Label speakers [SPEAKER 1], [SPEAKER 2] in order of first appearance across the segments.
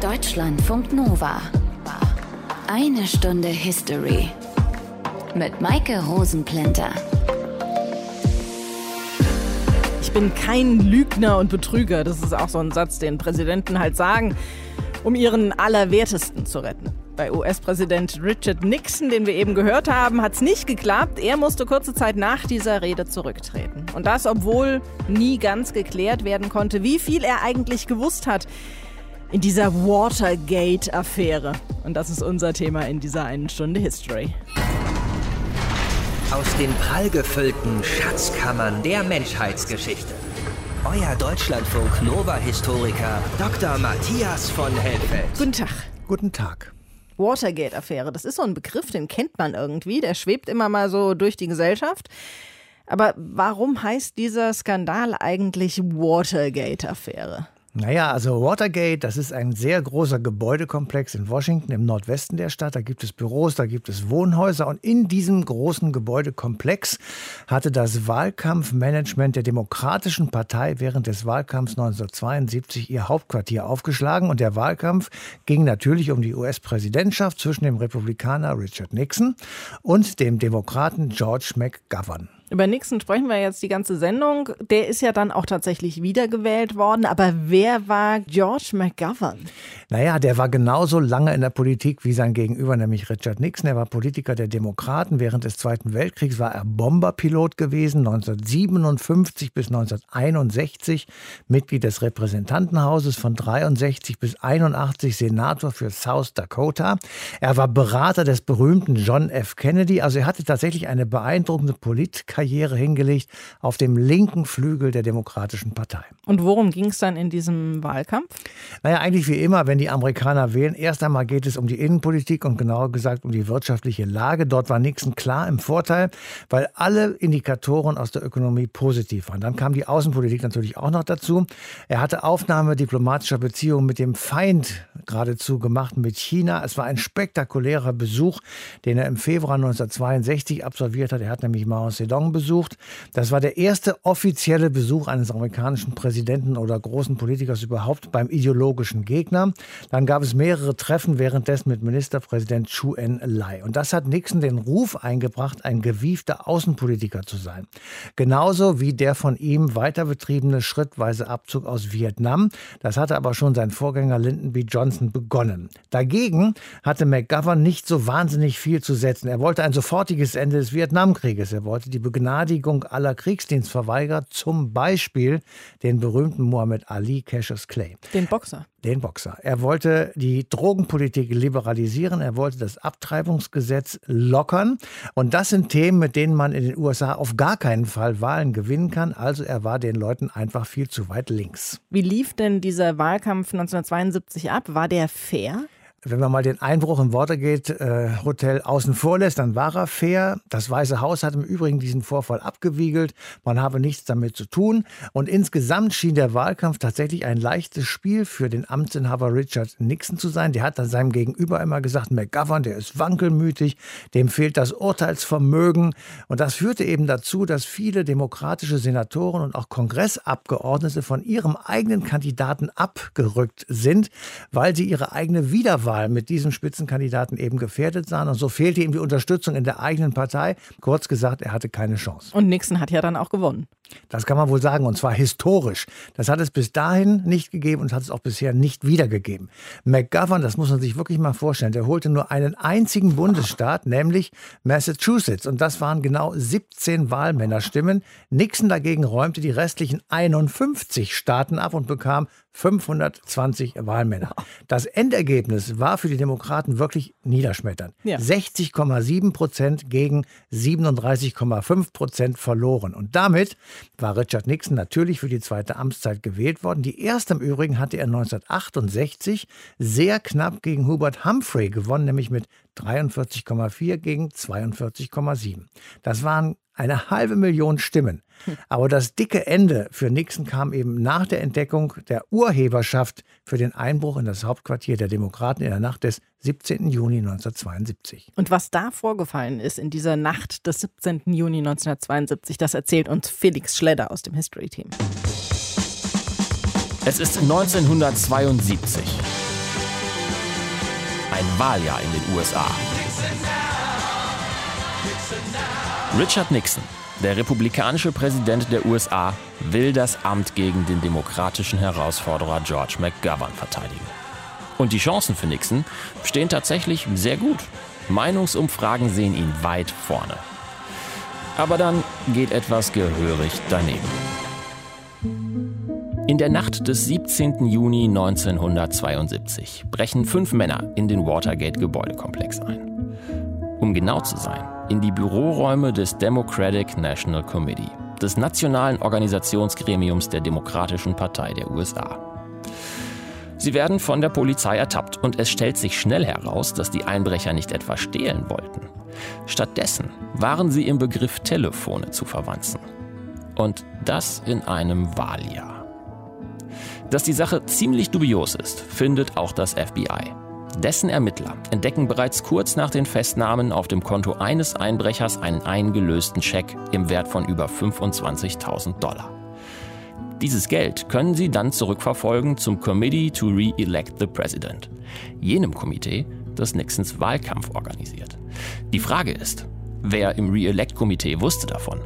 [SPEAKER 1] Deutschlandfunk Nova. Eine Stunde History. Mit Maike Rosenplanter.
[SPEAKER 2] Ich bin kein Lügner und Betrüger. Das ist auch so ein Satz, den Präsidenten halt sagen, um ihren Allerwertesten zu retten. Bei US-Präsident Richard Nixon, den wir eben gehört haben, hat es nicht geklappt. Er musste kurze Zeit nach dieser Rede zurücktreten. Und das, obwohl nie ganz geklärt werden konnte, wie viel er eigentlich gewusst hat in dieser Watergate-Affäre. Und das ist unser Thema in dieser einen Stunde History.
[SPEAKER 3] Aus den prallgefüllten Schatzkammern der Menschheitsgeschichte. Euer Deutschlandfunk Nova-Historiker Dr. Matthias von Helfeld.
[SPEAKER 2] Guten Tag.
[SPEAKER 4] Guten Tag.
[SPEAKER 2] Watergate-Affäre, das ist so ein Begriff, den kennt man irgendwie, der schwebt immer mal so durch die Gesellschaft. Aber warum heißt dieser Skandal eigentlich Watergate-Affäre?
[SPEAKER 4] Naja, also Watergate, das ist ein sehr großer Gebäudekomplex in Washington im Nordwesten der Stadt. Da gibt es Büros, da gibt es Wohnhäuser. Und in diesem großen Gebäudekomplex hatte das Wahlkampfmanagement der Demokratischen Partei während des Wahlkampfs 1972 ihr Hauptquartier aufgeschlagen. Und der Wahlkampf ging natürlich um die US-Präsidentschaft zwischen dem Republikaner Richard Nixon und dem Demokraten George McGovern.
[SPEAKER 2] Über Nixon sprechen wir jetzt die ganze Sendung. Der ist ja dann auch tatsächlich wiedergewählt worden. Aber wer war George McGovern?
[SPEAKER 4] Naja, der war genauso lange in der Politik wie sein Gegenüber, nämlich Richard Nixon. Er war Politiker der Demokraten. Während des Zweiten Weltkriegs war er Bomberpilot gewesen, 1957 bis 1961 Mitglied des Repräsentantenhauses, von 63 bis 81 Senator für South Dakota. Er war Berater des berühmten John F. Kennedy. Also er hatte tatsächlich eine beeindruckende Politik Karriere hingelegt auf dem linken Flügel der Demokratischen Partei.
[SPEAKER 2] Und worum ging es dann in diesem Wahlkampf?
[SPEAKER 4] Naja, eigentlich wie immer, wenn die Amerikaner wählen. Erst einmal geht es um die Innenpolitik und genauer gesagt um die wirtschaftliche Lage. Dort war Nixon klar im Vorteil, weil alle Indikatoren aus der Ökonomie positiv waren. Dann kam die Außenpolitik natürlich auch noch dazu. Er hatte Aufnahme diplomatischer Beziehungen mit dem Feind geradezu gemacht, mit China. Es war ein spektakulärer Besuch, den er im Februar 1962 absolviert hat. Er hat nämlich Mao Zedong besucht. Das war der erste offizielle Besuch eines amerikanischen Präsidenten oder großen Politikers überhaupt beim ideologischen Gegner. Dann gab es mehrere Treffen währenddessen mit Ministerpräsident Chu En-lai. Und das hat Nixon den Ruf eingebracht, ein gewiefter Außenpolitiker zu sein. Genauso wie der von ihm weiter betriebene schrittweise Abzug aus Vietnam. Das hatte aber schon sein Vorgänger Lyndon B. Johnson begonnen. Dagegen hatte McGovern nicht so wahnsinnig viel zu setzen. Er wollte ein sofortiges Ende des Vietnamkrieges. Er wollte die Begnadigung aller Kriegsdienstverweigerer, zum Beispiel den berühmten Muhammad Ali Cassius Clay.
[SPEAKER 2] Den Boxer.
[SPEAKER 4] Den Boxer. Er wollte die Drogenpolitik liberalisieren, er wollte das Abtreibungsgesetz lockern. Und das sind Themen, mit denen man in den USA auf gar keinen Fall Wahlen gewinnen kann. Also er war den Leuten einfach viel zu weit links.
[SPEAKER 2] Wie lief denn dieser Wahlkampf 1972 ab? War der fair?
[SPEAKER 4] Wenn man mal den Einbruch im Watergate-Hotel äh, außen vor lässt, dann war er fair. Das Weiße Haus hat im Übrigen diesen Vorfall abgewiegelt. Man habe nichts damit zu tun. Und insgesamt schien der Wahlkampf tatsächlich ein leichtes Spiel für den Amtsinhaber Richard Nixon zu sein. Der hat dann seinem Gegenüber immer gesagt, McGovern, der ist wankelmütig, dem fehlt das Urteilsvermögen. Und das führte eben dazu, dass viele demokratische Senatoren und auch Kongressabgeordnete von ihrem eigenen Kandidaten abgerückt sind, weil sie ihre eigene Wiederwahl Wiederwahl mit diesem Spitzenkandidaten eben gefährdet sahen. Und so fehlte ihm die Unterstützung in der eigenen Partei. Kurz gesagt, er hatte keine Chance.
[SPEAKER 2] Und Nixon hat ja dann auch gewonnen.
[SPEAKER 4] Das kann man wohl sagen, und zwar historisch. Das hat es bis dahin nicht gegeben und hat es auch bisher nicht wiedergegeben. McGovern, das muss man sich wirklich mal vorstellen, der holte nur einen einzigen Bundesstaat, nämlich Massachusetts. Und das waren genau 17 Wahlmännerstimmen. Nixon dagegen räumte die restlichen 51 Staaten ab und bekam 520 Wahlmänner. Das Endergebnis war für die Demokraten wirklich niederschmetternd. Ja. 60,7 Prozent gegen 37,5 Prozent verloren. Und damit war Richard Nixon natürlich für die zweite Amtszeit gewählt worden. Die erste im Übrigen hatte er 1968 sehr knapp gegen Hubert Humphrey gewonnen, nämlich mit 43,4 gegen 42,7. Das waren eine halbe Million Stimmen. Aber das dicke Ende für Nixon kam eben nach der Entdeckung der Urheberschaft für den Einbruch in das Hauptquartier der Demokraten in der Nacht des 17. Juni 1972.
[SPEAKER 2] Und was da vorgefallen ist in dieser Nacht des 17. Juni 1972, das erzählt uns Felix Schledder aus dem History Team.
[SPEAKER 5] Es ist 1972. Ein Wahljahr in den USA. Richard Nixon, der republikanische Präsident der USA, will das Amt gegen den demokratischen Herausforderer George McGovern verteidigen. Und die Chancen für Nixon stehen tatsächlich sehr gut. Meinungsumfragen sehen ihn weit vorne. Aber dann geht etwas gehörig daneben. In der Nacht des 17. Juni 1972 brechen fünf Männer in den Watergate-Gebäudekomplex ein. Um genau zu sein, in die Büroräume des Democratic National Committee, des nationalen Organisationsgremiums der Demokratischen Partei der USA. Sie werden von der Polizei ertappt und es stellt sich schnell heraus, dass die Einbrecher nicht etwa stehlen wollten. Stattdessen waren sie im Begriff, Telefone zu verwanzen. Und das in einem Wahljahr. Dass die Sache ziemlich dubios ist, findet auch das FBI. Dessen Ermittler entdecken bereits kurz nach den Festnahmen auf dem Konto eines Einbrechers einen eingelösten Scheck im Wert von über 25.000 Dollar. Dieses Geld können sie dann zurückverfolgen zum Committee to Re-elect the President, jenem Komitee, das Nixons Wahlkampf organisiert. Die Frage ist, wer im Re-elect-Komitee wusste davon?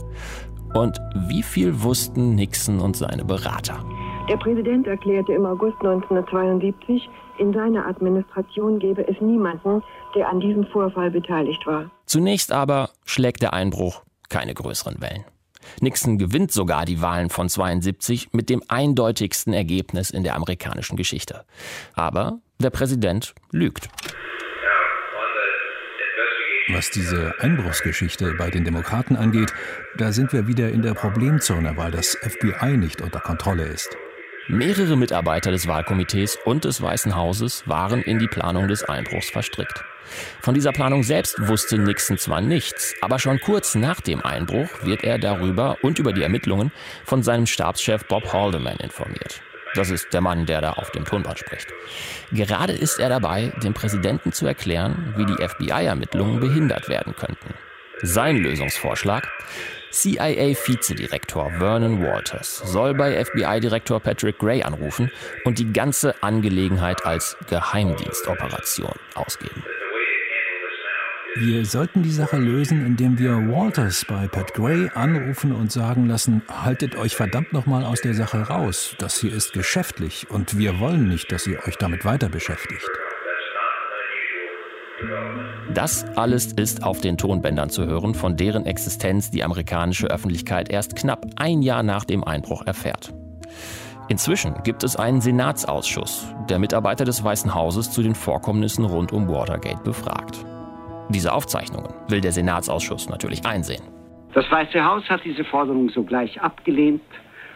[SPEAKER 5] Und wie viel wussten Nixon und seine Berater?
[SPEAKER 6] Der Präsident erklärte im August 1972, in seiner Administration gebe es niemanden, der an diesem Vorfall beteiligt war.
[SPEAKER 5] Zunächst aber schlägt der Einbruch keine größeren Wellen. Nixon gewinnt sogar die Wahlen von 72 mit dem eindeutigsten Ergebnis in der amerikanischen Geschichte. Aber der Präsident lügt.
[SPEAKER 7] Was diese Einbruchsgeschichte bei den Demokraten angeht, da sind wir wieder in der Problemzone, weil das FBI nicht unter Kontrolle ist.
[SPEAKER 5] Mehrere Mitarbeiter des Wahlkomitees und des Weißen Hauses waren in die Planung des Einbruchs verstrickt. Von dieser Planung selbst wusste Nixon zwar nichts, aber schon kurz nach dem Einbruch wird er darüber und über die Ermittlungen von seinem Stabschef Bob Haldeman informiert. Das ist der Mann, der da auf dem Tonband spricht. Gerade ist er dabei, dem Präsidenten zu erklären, wie die FBI-Ermittlungen behindert werden könnten. Sein Lösungsvorschlag? CIA-Vizedirektor Vernon Walters soll bei FBI-Direktor Patrick Gray anrufen und die ganze Angelegenheit als Geheimdienstoperation ausgeben.
[SPEAKER 7] Wir sollten die Sache lösen, indem wir Walters bei Pat Gray anrufen und sagen lassen, haltet euch verdammt nochmal aus der Sache raus. Das hier ist geschäftlich und wir wollen nicht, dass ihr euch damit weiter beschäftigt.
[SPEAKER 5] Das alles ist auf den Tonbändern zu hören, von deren Existenz die amerikanische Öffentlichkeit erst knapp ein Jahr nach dem Einbruch erfährt. Inzwischen gibt es einen Senatsausschuss, der Mitarbeiter des Weißen Hauses zu den Vorkommnissen rund um Watergate befragt. Diese Aufzeichnungen will der Senatsausschuss natürlich einsehen.
[SPEAKER 8] Das Weiße Haus hat diese Forderung sogleich abgelehnt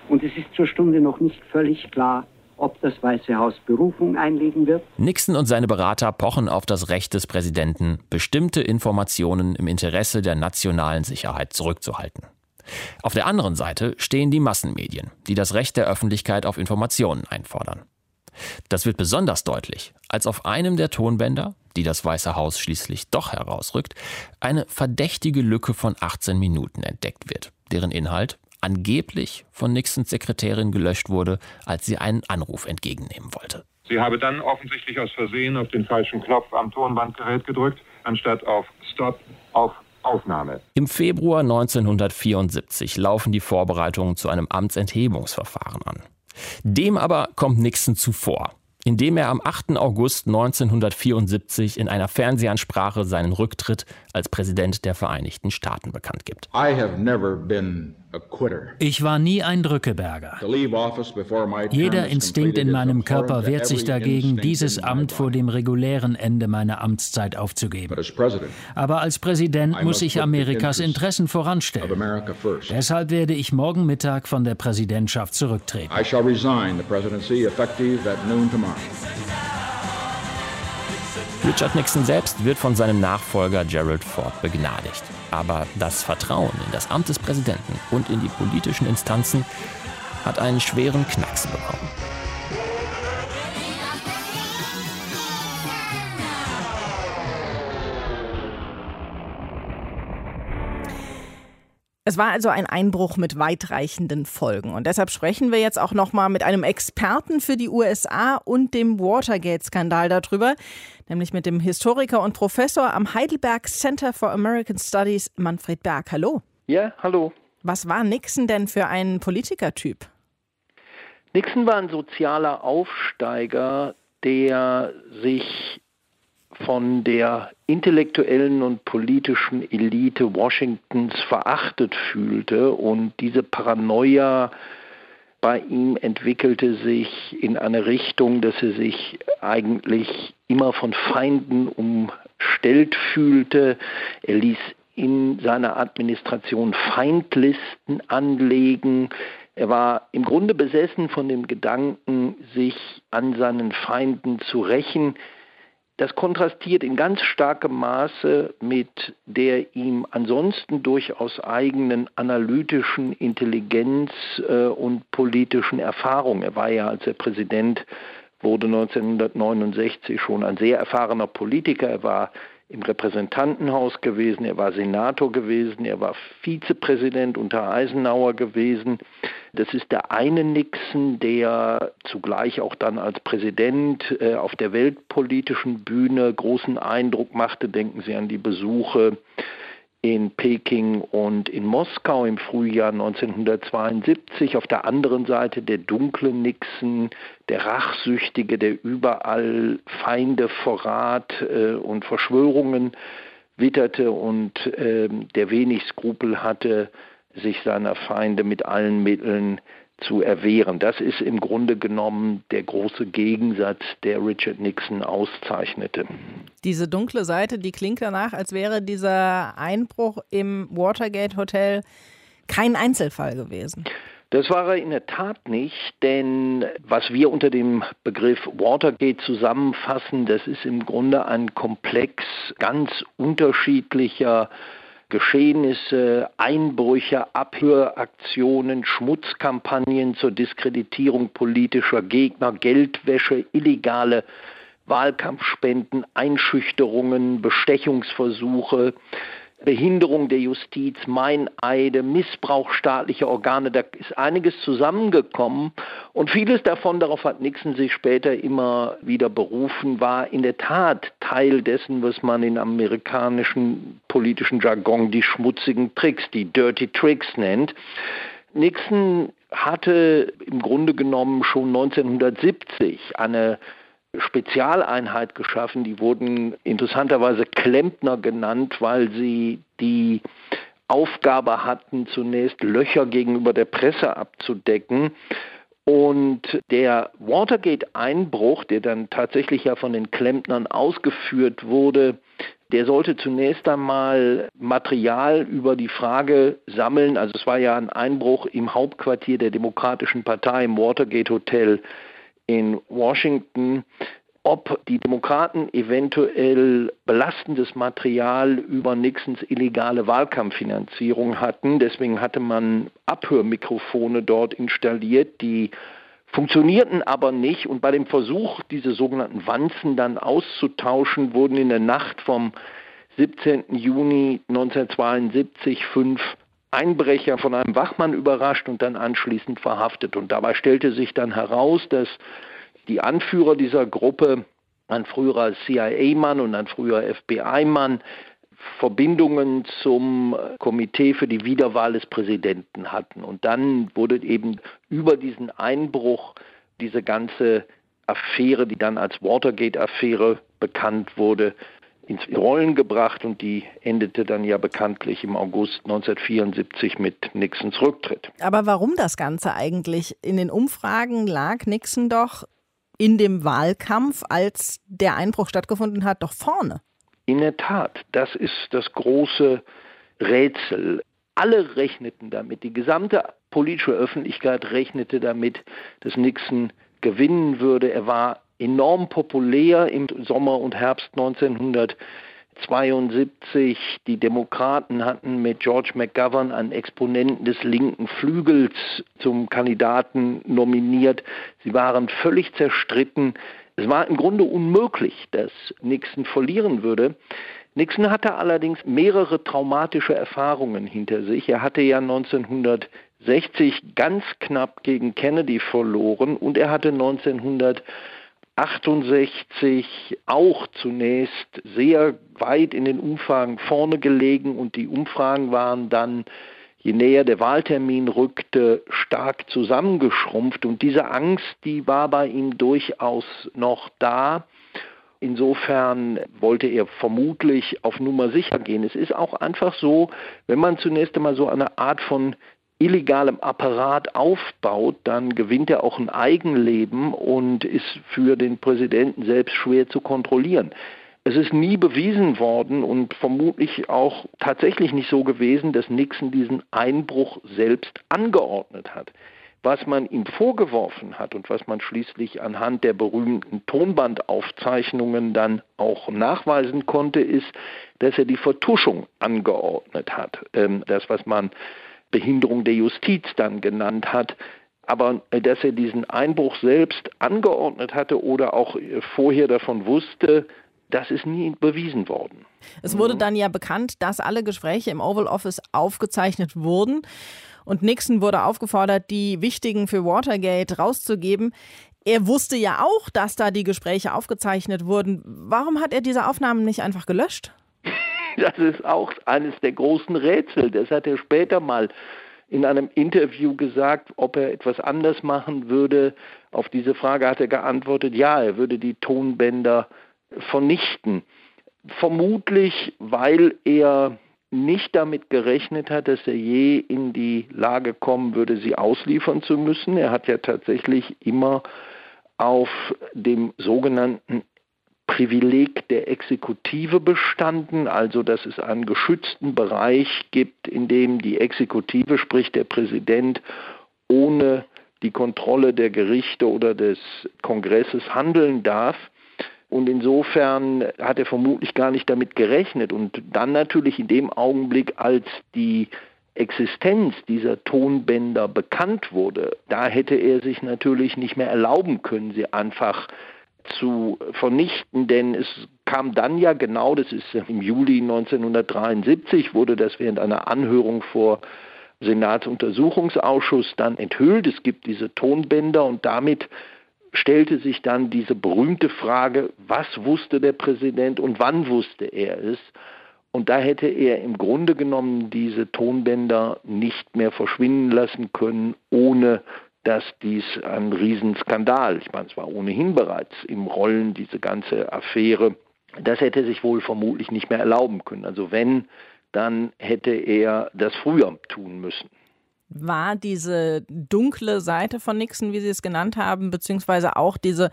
[SPEAKER 8] und es ist zur Stunde noch nicht völlig klar, ob das Weiße Haus Berufung einlegen wird.
[SPEAKER 5] Nixon und seine Berater pochen auf das Recht des Präsidenten, bestimmte Informationen im Interesse der nationalen Sicherheit zurückzuhalten. Auf der anderen Seite stehen die Massenmedien, die das Recht der Öffentlichkeit auf Informationen einfordern. Das wird besonders deutlich, als auf einem der Tonbänder, die das Weiße Haus schließlich doch herausrückt, eine verdächtige Lücke von 18 Minuten entdeckt wird, deren Inhalt angeblich von Nixons Sekretärin gelöscht wurde, als sie einen Anruf entgegennehmen wollte.
[SPEAKER 9] Sie habe dann offensichtlich aus Versehen auf den falschen Knopf am Tonbandgerät gedrückt, anstatt auf Stop auf Aufnahme.
[SPEAKER 5] Im Februar 1974 laufen die Vorbereitungen zu einem Amtsenthebungsverfahren an. Dem aber kommt Nixon zuvor, indem er am 8. August 1974 in einer Fernsehansprache seinen Rücktritt als Präsident der Vereinigten Staaten bekannt gibt.
[SPEAKER 10] I have never been
[SPEAKER 11] ich war nie ein Drückeberger. Jeder Instinkt in meinem Körper wehrt sich dagegen, dieses Amt vor dem regulären Ende meiner Amtszeit aufzugeben. Aber als Präsident muss ich Amerikas Interessen voranstellen. Deshalb werde ich morgen Mittag von der Präsidentschaft zurücktreten.
[SPEAKER 5] Richard Nixon selbst wird von seinem Nachfolger Gerald Ford begnadigt. Aber das Vertrauen in das Amt des Präsidenten und in die politischen Instanzen hat einen schweren Knacks bekommen.
[SPEAKER 2] Es war also ein Einbruch mit weitreichenden Folgen. Und deshalb sprechen wir jetzt auch nochmal mit einem Experten für die USA und dem Watergate-Skandal darüber, nämlich mit dem Historiker und Professor am Heidelberg Center for American Studies, Manfred Berg. Hallo.
[SPEAKER 12] Ja, hallo.
[SPEAKER 2] Was war Nixon denn für ein Politikertyp?
[SPEAKER 12] Nixon war ein sozialer Aufsteiger, der sich von der intellektuellen und politischen Elite Washingtons verachtet fühlte und diese Paranoia bei ihm entwickelte sich in eine Richtung, dass er sich eigentlich immer von Feinden umstellt fühlte. Er ließ in seiner Administration Feindlisten anlegen. Er war im Grunde besessen von dem Gedanken, sich an seinen Feinden zu rächen. Das kontrastiert in ganz starkem Maße mit der ihm ansonsten durchaus eigenen analytischen Intelligenz äh, und politischen Erfahrung. Er war ja, als er Präsident wurde 1969 schon ein sehr erfahrener Politiker. Er war im Repräsentantenhaus gewesen, er war Senator gewesen, er war Vizepräsident unter Eisenhower gewesen. Das ist der eine Nixon, der zugleich auch dann als Präsident äh, auf der weltpolitischen Bühne großen Eindruck machte. Denken Sie an die Besuche in Peking und in Moskau im Frühjahr 1972. Auf der anderen Seite der dunkle Nixon, der Rachsüchtige, der überall Feinde, Verrat äh, und Verschwörungen witterte und äh, der wenig Skrupel hatte, sich seiner Feinde mit allen Mitteln zu erwehren. Das ist im Grunde genommen der große Gegensatz, der Richard Nixon auszeichnete.
[SPEAKER 2] Diese dunkle Seite, die klingt danach, als wäre dieser Einbruch im Watergate Hotel kein Einzelfall gewesen.
[SPEAKER 12] Das war er in der Tat nicht, denn was wir unter dem Begriff Watergate zusammenfassen, das ist im Grunde ein Komplex ganz unterschiedlicher Geschehnisse, Einbrüche, Abhöraktionen, Schmutzkampagnen zur Diskreditierung politischer Gegner, Geldwäsche, illegale Wahlkampfspenden, Einschüchterungen, Bestechungsversuche, Behinderung der Justiz, Meineide, Missbrauch staatlicher Organe, da ist einiges zusammengekommen und vieles davon, darauf hat Nixon sich später immer wieder berufen, war in der Tat Teil dessen, was man in amerikanischen politischen Jargon die schmutzigen Tricks, die Dirty Tricks nennt. Nixon hatte im Grunde genommen schon 1970 eine Spezialeinheit geschaffen. Die wurden interessanterweise Klempner genannt, weil sie die Aufgabe hatten, zunächst Löcher gegenüber der Presse abzudecken. Und der Watergate-Einbruch, der dann tatsächlich ja von den Klempnern ausgeführt wurde, der sollte zunächst einmal Material über die Frage sammeln. Also es war ja ein Einbruch im Hauptquartier der Demokratischen Partei im Watergate Hotel in Washington, ob die Demokraten eventuell belastendes Material über Nixons illegale Wahlkampffinanzierung hatten. Deswegen hatte man Abhörmikrofone dort installiert, die funktionierten aber nicht. Und bei dem Versuch, diese sogenannten Wanzen dann auszutauschen, wurden in der Nacht vom 17. Juni 1972 fünf Einbrecher von einem Wachmann überrascht und dann anschließend verhaftet. Und dabei stellte sich dann heraus, dass die Anführer dieser Gruppe, ein früherer CIA-Mann und ein früherer FBI-Mann, Verbindungen zum Komitee für die Wiederwahl des Präsidenten hatten. Und dann wurde eben über diesen Einbruch diese ganze Affäre, die dann als Watergate-Affäre bekannt wurde, ins Rollen gebracht und die endete dann ja bekanntlich im August 1974 mit Nixons Rücktritt.
[SPEAKER 2] Aber warum das Ganze eigentlich? In den Umfragen lag Nixon doch in dem Wahlkampf, als der Einbruch stattgefunden hat, doch vorne.
[SPEAKER 12] In der Tat, das ist das große Rätsel. Alle rechneten damit, die gesamte politische Öffentlichkeit rechnete damit, dass Nixon gewinnen würde. Er war enorm populär im Sommer und Herbst 1972. Die Demokraten hatten mit George McGovern einen Exponenten des linken Flügels zum Kandidaten nominiert. Sie waren völlig zerstritten. Es war im Grunde unmöglich, dass Nixon verlieren würde. Nixon hatte allerdings mehrere traumatische Erfahrungen hinter sich. Er hatte ja 1960 ganz knapp gegen Kennedy verloren und er hatte 1968 auch zunächst sehr weit in den Umfragen vorne gelegen und die Umfragen waren dann je näher der Wahltermin rückte, stark zusammengeschrumpft. Und diese Angst, die war bei ihm durchaus noch da. Insofern wollte er vermutlich auf Nummer sicher gehen. Es ist auch einfach so, wenn man zunächst einmal so eine Art von illegalem Apparat aufbaut, dann gewinnt er auch ein Eigenleben und ist für den Präsidenten selbst schwer zu kontrollieren. Es ist nie bewiesen worden und vermutlich auch tatsächlich nicht so gewesen, dass Nixon diesen Einbruch selbst angeordnet hat. Was man ihm vorgeworfen hat und was man schließlich anhand der berühmten Tonbandaufzeichnungen dann auch nachweisen konnte, ist, dass er die Vertuschung angeordnet hat. Ähm, das, was man Behinderung der Justiz dann genannt hat. Aber äh, dass er diesen Einbruch selbst angeordnet hatte oder auch äh, vorher davon wusste, das ist nie bewiesen worden.
[SPEAKER 2] Es wurde dann ja bekannt, dass alle Gespräche im Oval Office aufgezeichnet wurden. Und Nixon wurde aufgefordert, die wichtigen für Watergate rauszugeben. Er wusste ja auch, dass da die Gespräche aufgezeichnet wurden. Warum hat er diese Aufnahmen nicht einfach gelöscht?
[SPEAKER 12] Das ist auch eines der großen Rätsel. Das hat er später mal in einem Interview gesagt, ob er etwas anders machen würde. Auf diese Frage hat er geantwortet, ja, er würde die Tonbänder vernichten. Vermutlich, weil er nicht damit gerechnet hat, dass er je in die Lage kommen würde, sie ausliefern zu müssen. Er hat ja tatsächlich immer auf dem sogenannten Privileg der Exekutive bestanden, also dass es einen geschützten Bereich gibt, in dem die Exekutive, sprich der Präsident, ohne die Kontrolle der Gerichte oder des Kongresses handeln darf. Und insofern hat er vermutlich gar nicht damit gerechnet. Und dann natürlich in dem Augenblick, als die Existenz dieser Tonbänder bekannt wurde, da hätte er sich natürlich nicht mehr erlauben können, sie einfach zu vernichten, denn es kam dann ja genau, das ist im Juli 1973, wurde das während einer Anhörung vor Senatsuntersuchungsausschuss dann enthüllt. Es gibt diese Tonbänder und damit stellte sich dann diese berühmte Frage, was wusste der Präsident und wann wusste er es? Und da hätte er im Grunde genommen diese Tonbänder nicht mehr verschwinden lassen können, ohne dass dies ein Riesenskandal, ich meine, es war ohnehin bereits im Rollen diese ganze Affäre, das hätte sich wohl vermutlich nicht mehr erlauben können. Also wenn, dann hätte er das früher tun müssen
[SPEAKER 2] war diese dunkle Seite von Nixon, wie Sie es genannt haben, beziehungsweise auch diese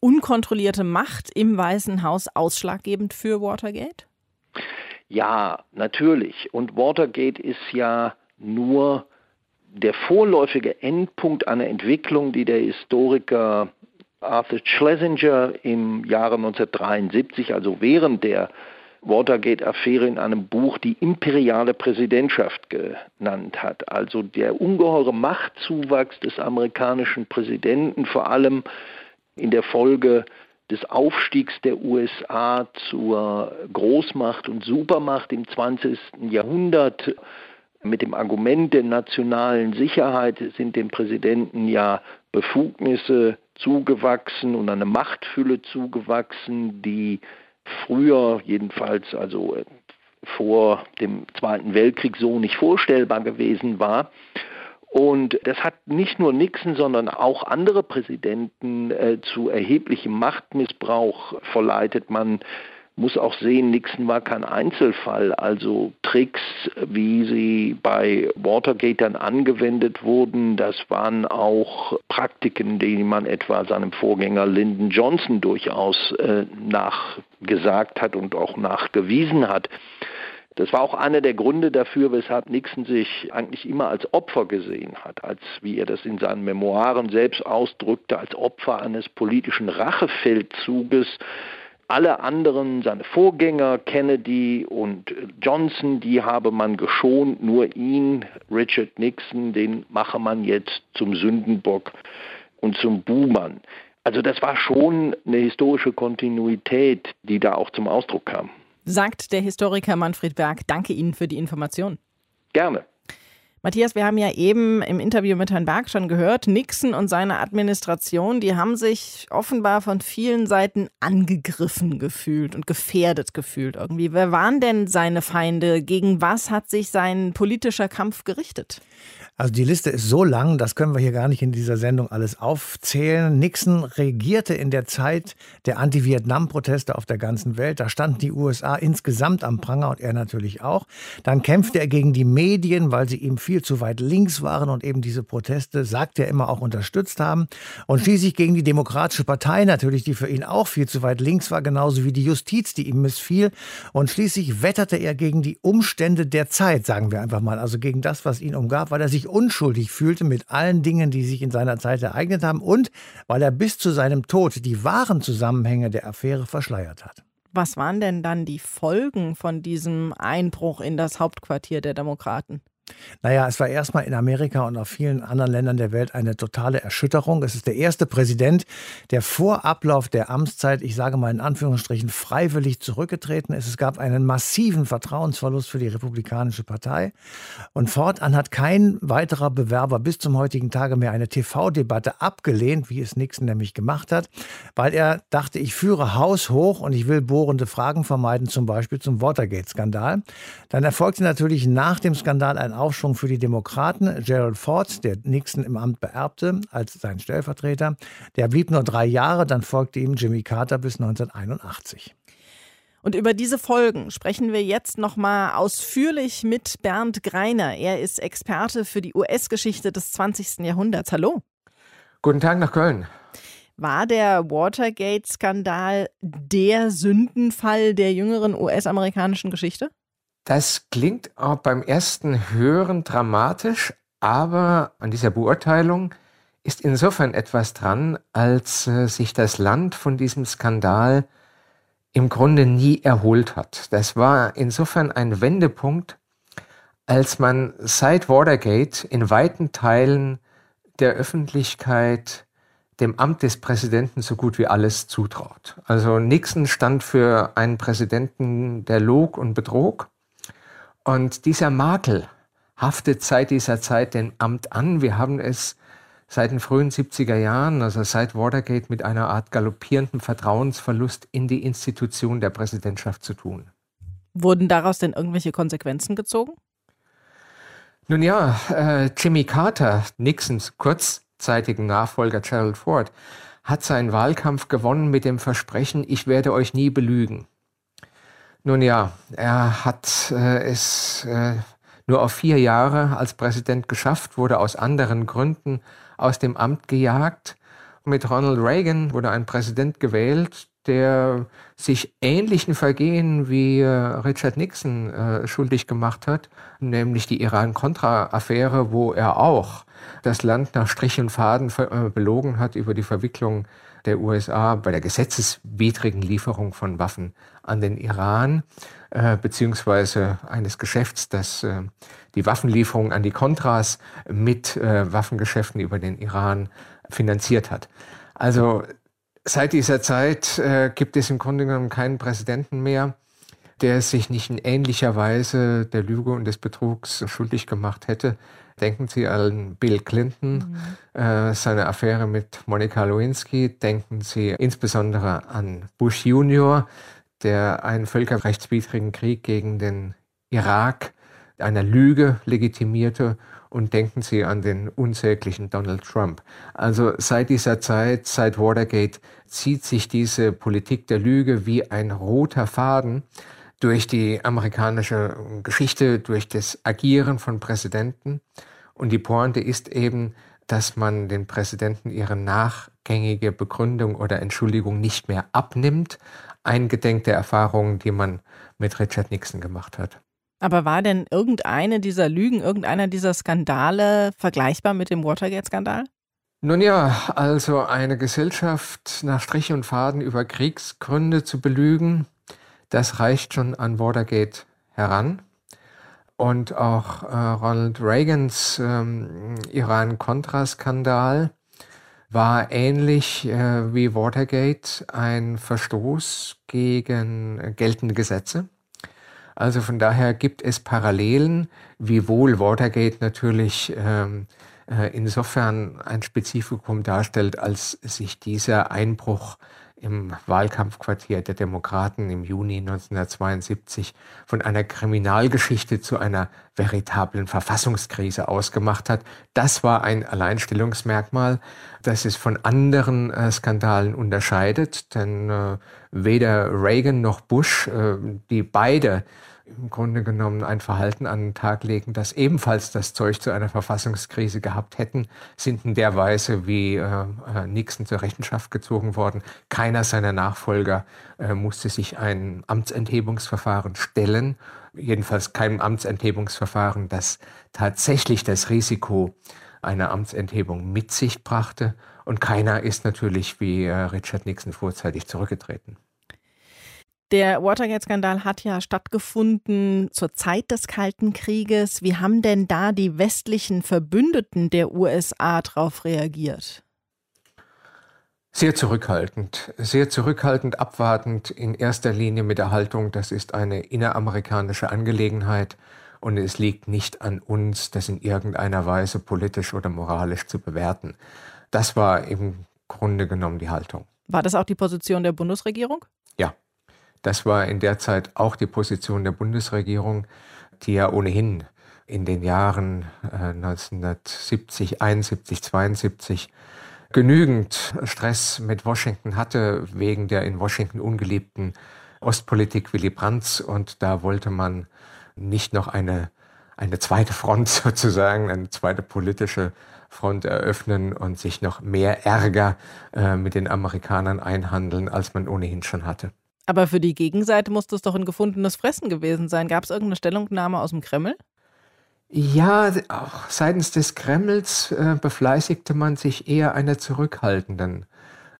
[SPEAKER 2] unkontrollierte Macht im Weißen Haus ausschlaggebend für Watergate?
[SPEAKER 12] Ja, natürlich. Und Watergate ist ja nur der vorläufige Endpunkt einer Entwicklung, die der Historiker Arthur Schlesinger im Jahre 1973, also während der Watergate-Affäre in einem Buch die imperiale Präsidentschaft genannt hat. Also der ungeheure Machtzuwachs des amerikanischen Präsidenten, vor allem in der Folge des Aufstiegs der USA zur Großmacht und Supermacht im 20. Jahrhundert mit dem Argument der nationalen Sicherheit sind dem Präsidenten ja Befugnisse zugewachsen und eine Machtfülle zugewachsen, die früher jedenfalls, also äh, vor dem Zweiten Weltkrieg so nicht vorstellbar gewesen war. Und das hat nicht nur Nixon, sondern auch andere Präsidenten äh, zu erheblichem Machtmissbrauch verleitet. Man muss auch sehen, Nixon war kein Einzelfall. Also Tricks, wie sie bei Watergate dann angewendet wurden, das waren auch Praktiken, die man etwa seinem Vorgänger Lyndon Johnson durchaus äh, nachgesagt hat und auch nachgewiesen hat. Das war auch einer der Gründe dafür, weshalb Nixon sich eigentlich immer als Opfer gesehen hat, als, wie er das in seinen Memoiren selbst ausdrückte, als Opfer eines politischen Rachefeldzuges, alle anderen, seine Vorgänger, Kennedy und Johnson, die habe man geschont, nur ihn, Richard Nixon, den mache man jetzt zum Sündenbock und zum Buhmann. Also das war schon eine historische Kontinuität, die da auch zum Ausdruck kam.
[SPEAKER 2] sagt der Historiker Manfred Berg. Danke Ihnen für die Information.
[SPEAKER 12] Gerne.
[SPEAKER 2] Matthias, wir haben ja eben im Interview mit Herrn Berg schon gehört, Nixon und seine Administration, die haben sich offenbar von vielen Seiten angegriffen gefühlt und gefährdet gefühlt irgendwie. Wer waren denn seine Feinde? Gegen was hat sich sein politischer Kampf gerichtet?
[SPEAKER 4] Also die Liste ist so lang, das können wir hier gar nicht in dieser Sendung alles aufzählen. Nixon regierte in der Zeit der Anti-Vietnam-Proteste auf der ganzen Welt. Da standen die USA insgesamt am Pranger und er natürlich auch. Dann kämpfte er gegen die Medien, weil sie ihm viel zu weit links waren und eben diese Proteste, sagt er immer, auch unterstützt haben. Und schließlich gegen die Demokratische Partei natürlich, die für ihn auch viel zu weit links war, genauso wie die Justiz, die ihm missfiel. Und schließlich wetterte er gegen die Umstände der Zeit, sagen wir einfach mal, also gegen das, was ihn umgab, weil er sich unschuldig fühlte mit allen Dingen, die sich in seiner Zeit ereignet haben und weil er bis zu seinem Tod die wahren Zusammenhänge der Affäre verschleiert hat.
[SPEAKER 2] Was waren denn dann die Folgen von diesem Einbruch in das Hauptquartier der Demokraten?
[SPEAKER 4] Naja, es war erstmal in Amerika und auf vielen anderen Ländern der Welt eine totale Erschütterung. Es ist der erste Präsident, der vor Ablauf der Amtszeit, ich sage mal in Anführungsstrichen, freiwillig zurückgetreten ist. Es gab einen massiven Vertrauensverlust für die Republikanische Partei. Und fortan hat kein weiterer Bewerber bis zum heutigen Tage mehr eine TV-Debatte abgelehnt, wie es Nixon nämlich gemacht hat, weil er dachte, ich führe Haus hoch und ich will bohrende Fragen vermeiden, zum Beispiel zum Watergate-Skandal. Dann erfolgte natürlich nach dem Skandal ein Aufschwung für die Demokraten. Gerald Ford, der Nixon im Amt beerbte als sein Stellvertreter, der blieb nur drei Jahre, dann folgte ihm Jimmy Carter bis 1981.
[SPEAKER 2] Und über diese Folgen sprechen wir jetzt nochmal ausführlich mit Bernd Greiner. Er ist Experte für die US-Geschichte des 20. Jahrhunderts. Hallo.
[SPEAKER 13] Guten Tag nach Köln.
[SPEAKER 2] War der Watergate-Skandal der Sündenfall der jüngeren US-amerikanischen Geschichte?
[SPEAKER 13] Das klingt auch beim ersten Hören dramatisch, aber an dieser Beurteilung ist insofern etwas dran, als äh, sich das Land von diesem Skandal im Grunde nie erholt hat. Das war insofern ein Wendepunkt, als man seit Watergate in weiten Teilen der Öffentlichkeit dem Amt des Präsidenten so gut wie alles zutraut. Also Nixon stand für einen Präsidenten, der log und betrog. Und dieser Makel haftet seit dieser Zeit dem Amt an. Wir haben es seit den frühen 70er Jahren, also seit Watergate, mit einer Art galoppierenden Vertrauensverlust in die Institution der Präsidentschaft zu tun.
[SPEAKER 2] Wurden daraus denn irgendwelche Konsequenzen gezogen?
[SPEAKER 13] Nun ja, äh, Jimmy Carter, Nixons kurzzeitigen Nachfolger Gerald Ford, hat seinen Wahlkampf gewonnen mit dem Versprechen, ich werde euch nie belügen. Nun ja, er hat äh, es äh, nur auf vier Jahre als Präsident geschafft, wurde aus anderen Gründen aus dem Amt gejagt. mit Ronald Reagan wurde ein Präsident gewählt, der sich ähnlichen Vergehen wie äh, Richard Nixon äh, schuldig gemacht hat, nämlich die Iran-Contra-Affäre, wo er auch das Land nach Strich und Faden äh, belogen hat über die Verwicklung der USA bei der gesetzeswidrigen Lieferung von Waffen an den Iran, äh, beziehungsweise eines Geschäfts, das äh, die Waffenlieferung an die Contras mit äh, Waffengeschäften über den Iran finanziert hat. Also seit dieser Zeit äh, gibt es im Grunde genommen keinen Präsidenten mehr, der sich nicht in ähnlicher Weise der Lüge und des Betrugs schuldig gemacht hätte. Denken Sie an Bill Clinton, mhm. äh, seine Affäre mit Monika Lewinsky. Denken Sie insbesondere an Bush Junior, der einen völkerrechtswidrigen Krieg gegen den Irak einer Lüge legitimierte. Und denken Sie an den unsäglichen Donald Trump. Also seit dieser Zeit, seit Watergate, zieht sich diese Politik der Lüge wie ein roter Faden durch die amerikanische Geschichte, durch das Agieren von Präsidenten. Und die Pointe ist eben, dass man den Präsidenten ihre nachgängige Begründung oder Entschuldigung nicht mehr abnimmt, eingedenk der Erfahrungen, die man mit Richard Nixon gemacht hat.
[SPEAKER 2] Aber war denn irgendeine dieser Lügen, irgendeiner dieser Skandale vergleichbar mit dem Watergate-Skandal?
[SPEAKER 13] Nun ja, also eine Gesellschaft nach Strich und Faden über Kriegsgründe zu belügen, das reicht schon an Watergate heran. Und auch äh, Ronald Reagans ähm, Iran-Contra-Skandal war ähnlich äh, wie Watergate ein Verstoß gegen geltende Gesetze. Also von daher gibt es Parallelen, wiewohl Watergate natürlich ähm, äh, insofern ein Spezifikum darstellt, als sich dieser Einbruch im Wahlkampfquartier der Demokraten im Juni 1972 von einer Kriminalgeschichte zu einer veritablen Verfassungskrise ausgemacht hat. Das war ein Alleinstellungsmerkmal, das es von anderen äh, Skandalen unterscheidet, denn äh, weder Reagan noch Bush, äh, die beide im Grunde genommen ein Verhalten an den Tag legen, das ebenfalls das Zeug zu einer Verfassungskrise gehabt hätten, sind in der Weise wie äh, Nixon zur Rechenschaft gezogen worden. Keiner seiner Nachfolger äh, musste sich ein Amtsenthebungsverfahren stellen, jedenfalls kein Amtsenthebungsverfahren, das tatsächlich das Risiko einer Amtsenthebung mit sich brachte. Und keiner ist natürlich wie äh, Richard Nixon vorzeitig zurückgetreten.
[SPEAKER 2] Der Watergate-Skandal hat ja stattgefunden zur Zeit des Kalten Krieges. Wie haben denn da die westlichen Verbündeten der USA darauf reagiert?
[SPEAKER 13] Sehr zurückhaltend, sehr zurückhaltend, abwartend, in erster Linie mit der Haltung, das ist eine inneramerikanische Angelegenheit und es liegt nicht an uns, das in irgendeiner Weise politisch oder moralisch zu bewerten. Das war im Grunde genommen die Haltung.
[SPEAKER 2] War das auch die Position der Bundesregierung?
[SPEAKER 13] Ja, das war in der Zeit auch die Position der Bundesregierung, die ja ohnehin in den Jahren 1970, 71, 72 genügend Stress mit Washington hatte wegen der in Washington ungeliebten Ostpolitik Willy Brandts und da wollte man nicht noch eine, eine zweite Front sozusagen, eine zweite politische Front eröffnen und sich noch mehr Ärger äh, mit den Amerikanern einhandeln, als man ohnehin schon hatte.
[SPEAKER 2] Aber für die Gegenseite muss das doch ein gefundenes Fressen gewesen sein. Gab es irgendeine Stellungnahme aus dem Kreml?
[SPEAKER 13] Ja, auch seitens des Kremls äh, befleißigte man sich eher einer zurückhaltenden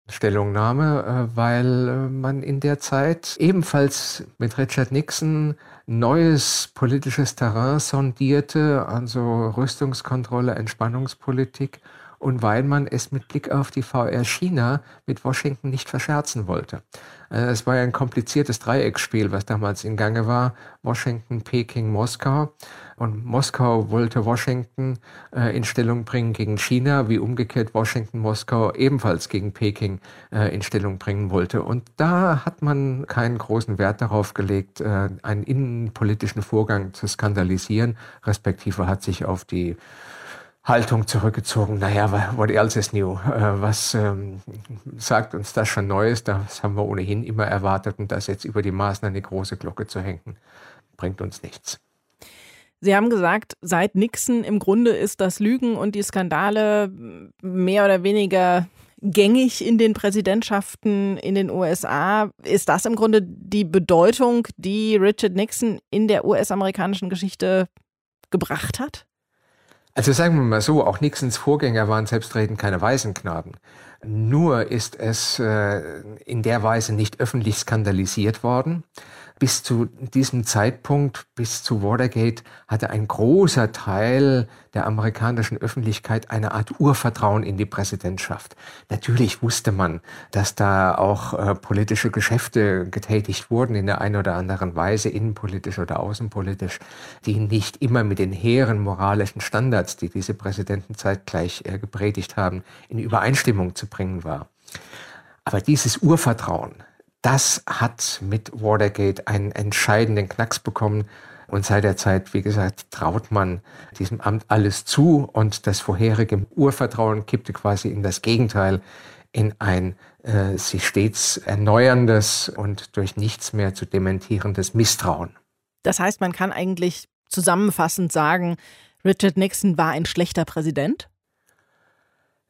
[SPEAKER 13] Stellungnahme, äh, weil äh, man in der Zeit ebenfalls mit Richard Nixon neues politisches Terrain sondierte, also Rüstungskontrolle, Entspannungspolitik und weil man es mit Blick auf die VR China mit Washington nicht verscherzen wollte. Äh, es war ja ein kompliziertes Dreiecksspiel, was damals in Gange war. Washington, Peking, Moskau. Und Moskau wollte Washington äh, in Stellung bringen gegen China, wie umgekehrt Washington Moskau ebenfalls gegen Peking äh, in Stellung bringen wollte. Und da hat man keinen großen Wert darauf gelegt, äh, einen innenpolitischen Vorgang zu skandalisieren, respektive hat sich auf die Haltung zurückgezogen. Naja, what else is new? Äh, was ähm, sagt uns das schon Neues? Das haben wir ohnehin immer erwartet und das jetzt über die Maßen eine große Glocke zu hängen, bringt uns nichts.
[SPEAKER 2] Sie haben gesagt, seit Nixon im Grunde ist das Lügen und die Skandale mehr oder weniger gängig in den Präsidentschaften in den USA. Ist das im Grunde die Bedeutung, die Richard Nixon in der US-amerikanischen Geschichte gebracht hat?
[SPEAKER 13] Also sagen wir mal so, auch Nixons Vorgänger waren selbstredend keine Waisenknaben. Nur ist es äh, in der Weise nicht öffentlich skandalisiert worden bis zu diesem Zeitpunkt, bis zu Watergate, hatte ein großer Teil der amerikanischen Öffentlichkeit eine Art Urvertrauen in die Präsidentschaft. Natürlich wusste man, dass da auch äh, politische Geschäfte getätigt wurden in der einen oder anderen Weise, innenpolitisch oder außenpolitisch, die nicht immer mit den hehren moralischen Standards, die diese Präsidenten zeitgleich äh, gepredigt haben, in Übereinstimmung zu bringen war. Aber dieses Urvertrauen, das hat mit Watergate einen entscheidenden Knacks bekommen. Und seit der Zeit, wie gesagt, traut man diesem Amt alles zu und das vorherige Urvertrauen kippte quasi in das Gegenteil, in ein äh, sich stets erneuerndes und durch nichts mehr zu dementierendes Misstrauen.
[SPEAKER 2] Das heißt, man kann eigentlich zusammenfassend sagen, Richard Nixon war ein schlechter Präsident?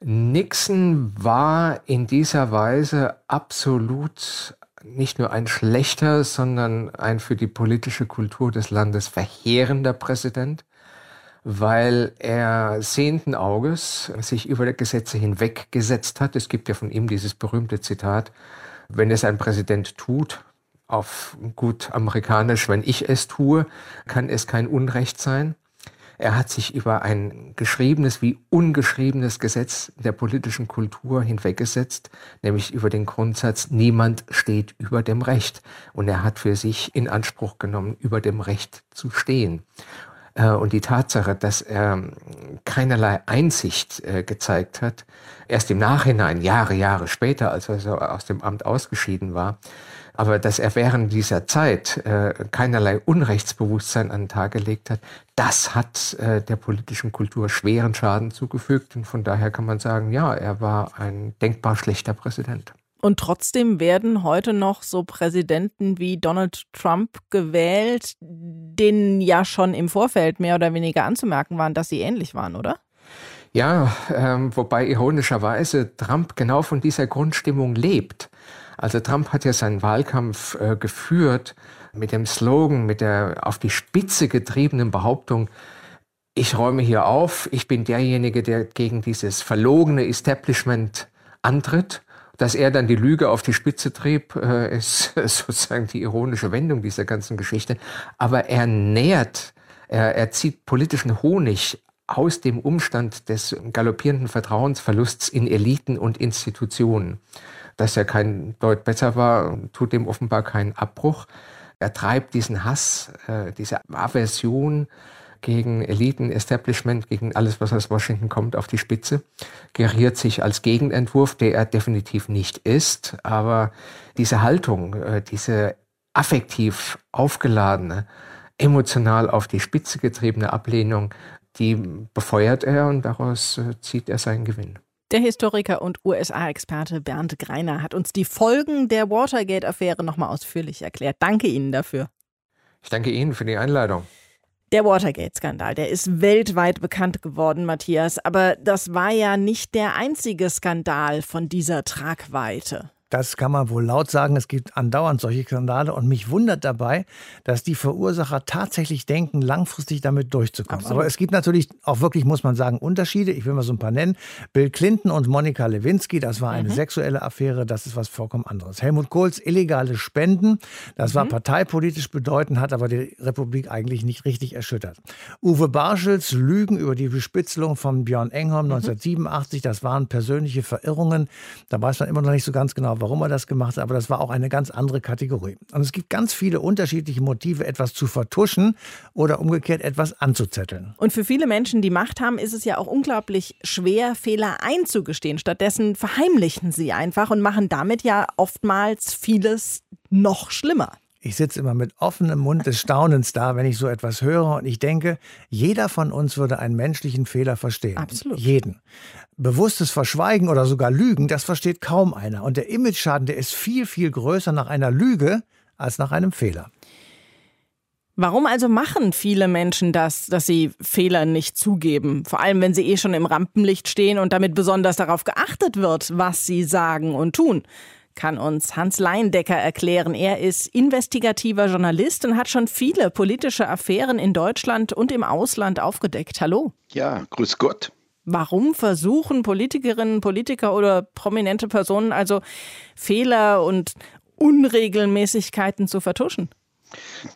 [SPEAKER 13] Nixon war in dieser Weise absolut nicht nur ein schlechter, sondern ein für die politische Kultur des Landes verheerender Präsident, weil er sehenden Auges sich über die Gesetze hinweggesetzt hat. Es gibt ja von ihm dieses berühmte Zitat, wenn es ein Präsident tut, auf gut amerikanisch, wenn ich es tue, kann es kein Unrecht sein. Er hat sich über ein geschriebenes wie ungeschriebenes Gesetz der politischen Kultur hinweggesetzt, nämlich über den Grundsatz, niemand steht über dem Recht. Und er hat für sich in Anspruch genommen, über dem Recht zu stehen. Äh, und die Tatsache, dass er keinerlei Einsicht äh, gezeigt hat, erst im Nachhinein, Jahre, Jahre später, als er aus dem Amt ausgeschieden war, aber dass er während dieser Zeit äh, keinerlei Unrechtsbewusstsein an den Tag gelegt hat, das hat äh, der politischen Kultur schweren Schaden zugefügt. Und von daher kann man sagen, ja, er war ein denkbar schlechter Präsident.
[SPEAKER 2] Und trotzdem werden heute noch so Präsidenten wie Donald Trump gewählt, denen ja schon im Vorfeld mehr oder weniger anzumerken waren, dass sie ähnlich waren, oder?
[SPEAKER 13] Ja, ähm, wobei ironischerweise Trump genau von dieser Grundstimmung lebt. Also Trump hat ja seinen Wahlkampf äh, geführt mit dem Slogan, mit der auf die Spitze getriebenen Behauptung, ich räume hier auf, ich bin derjenige, der gegen dieses verlogene Establishment antritt. Dass er dann die Lüge auf die Spitze trieb, äh, ist sozusagen die ironische Wendung dieser ganzen Geschichte. Aber er nährt, er, er zieht politischen Honig aus dem Umstand des galoppierenden Vertrauensverlusts in Eliten und Institutionen dass er kein Deut besser war, tut dem offenbar keinen Abbruch. Er treibt diesen Hass, äh, diese Aversion gegen Eliten, Establishment, gegen alles, was aus Washington kommt, auf die Spitze, geriert sich als Gegenentwurf, der er definitiv nicht ist. Aber diese Haltung, äh, diese affektiv aufgeladene, emotional auf die Spitze getriebene Ablehnung, die befeuert er und daraus äh, zieht er seinen Gewinn.
[SPEAKER 2] Der Historiker und USA-Experte Bernd Greiner hat uns die Folgen der Watergate-Affäre nochmal ausführlich erklärt. Danke Ihnen dafür.
[SPEAKER 13] Ich danke Ihnen für die Einladung.
[SPEAKER 2] Der Watergate-Skandal, der ist weltweit bekannt geworden, Matthias. Aber das war ja nicht der einzige Skandal von dieser Tragweite.
[SPEAKER 4] Das kann man wohl laut sagen. Es gibt andauernd solche Skandale. Und mich wundert dabei, dass die Verursacher tatsächlich denken, langfristig damit durchzukommen. Absolut. Aber es gibt natürlich auch wirklich, muss man sagen, Unterschiede. Ich will mal so ein paar nennen. Bill Clinton und Monika Lewinsky, das war eine mhm. sexuelle Affäre. Das ist was vollkommen anderes. Helmut Kohls illegale Spenden, das mhm. war parteipolitisch bedeutend, hat aber die Republik eigentlich nicht richtig erschüttert. Uwe Barschels Lügen über die Bespitzelung von Björn Engholm mhm. 1987, das waren persönliche Verirrungen. Da weiß man immer noch nicht so ganz genau, warum er das gemacht hat, aber das war auch eine ganz andere Kategorie. Und es gibt ganz viele unterschiedliche Motive, etwas zu vertuschen oder umgekehrt etwas anzuzetteln.
[SPEAKER 2] Und für viele Menschen, die Macht haben, ist es ja auch unglaublich schwer, Fehler einzugestehen. Stattdessen verheimlichen sie einfach und machen damit ja oftmals vieles noch schlimmer.
[SPEAKER 4] Ich sitze immer mit offenem Mund des Staunens da, wenn ich so etwas höre und ich denke, jeder von uns würde einen menschlichen Fehler verstehen.
[SPEAKER 2] Absolut.
[SPEAKER 4] Jeden. Bewusstes Verschweigen oder sogar Lügen, das versteht kaum einer. Und der Image-Schaden, der ist viel, viel größer nach einer Lüge als nach einem Fehler.
[SPEAKER 2] Warum also machen viele Menschen das, dass sie Fehler nicht zugeben? Vor allem, wenn sie eh schon im Rampenlicht stehen und damit besonders darauf geachtet wird, was sie sagen und tun kann uns Hans Leindecker erklären. Er ist investigativer Journalist und hat schon viele politische Affären in Deutschland und im Ausland aufgedeckt. Hallo.
[SPEAKER 14] Ja, grüß Gott.
[SPEAKER 2] Warum versuchen Politikerinnen, Politiker oder prominente Personen also Fehler und Unregelmäßigkeiten zu vertuschen?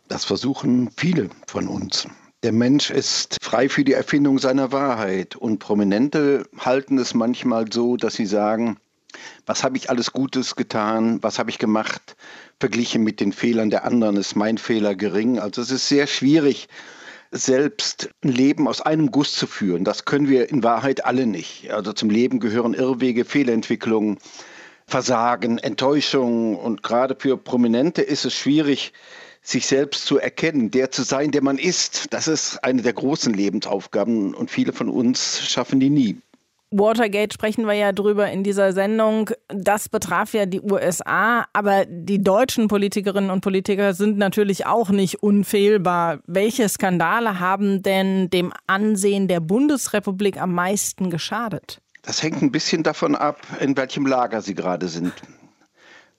[SPEAKER 14] Das versuchen viele von uns. Der Mensch ist frei für die Erfindung seiner Wahrheit und Prominente halten es manchmal so, dass sie sagen, was habe ich alles Gutes getan, was habe ich gemacht, verglichen mit den Fehlern der anderen, ist mein Fehler gering. Also es ist sehr schwierig, selbst ein Leben aus einem Guss zu führen. Das können wir in Wahrheit alle nicht. Also zum Leben gehören Irrwege, Fehlentwicklungen, Versagen, Enttäuschungen. Und gerade für Prominente ist es schwierig, sich selbst zu erkennen, der zu sein, der man ist. Das ist eine der großen Lebensaufgaben und viele von uns schaffen die nie.
[SPEAKER 2] Watergate sprechen wir ja drüber in dieser Sendung. Das betraf ja die USA, aber die deutschen Politikerinnen und Politiker sind natürlich auch nicht unfehlbar. Welche Skandale haben denn dem Ansehen der Bundesrepublik am meisten geschadet?
[SPEAKER 14] Das hängt ein bisschen davon ab, in welchem Lager Sie gerade sind.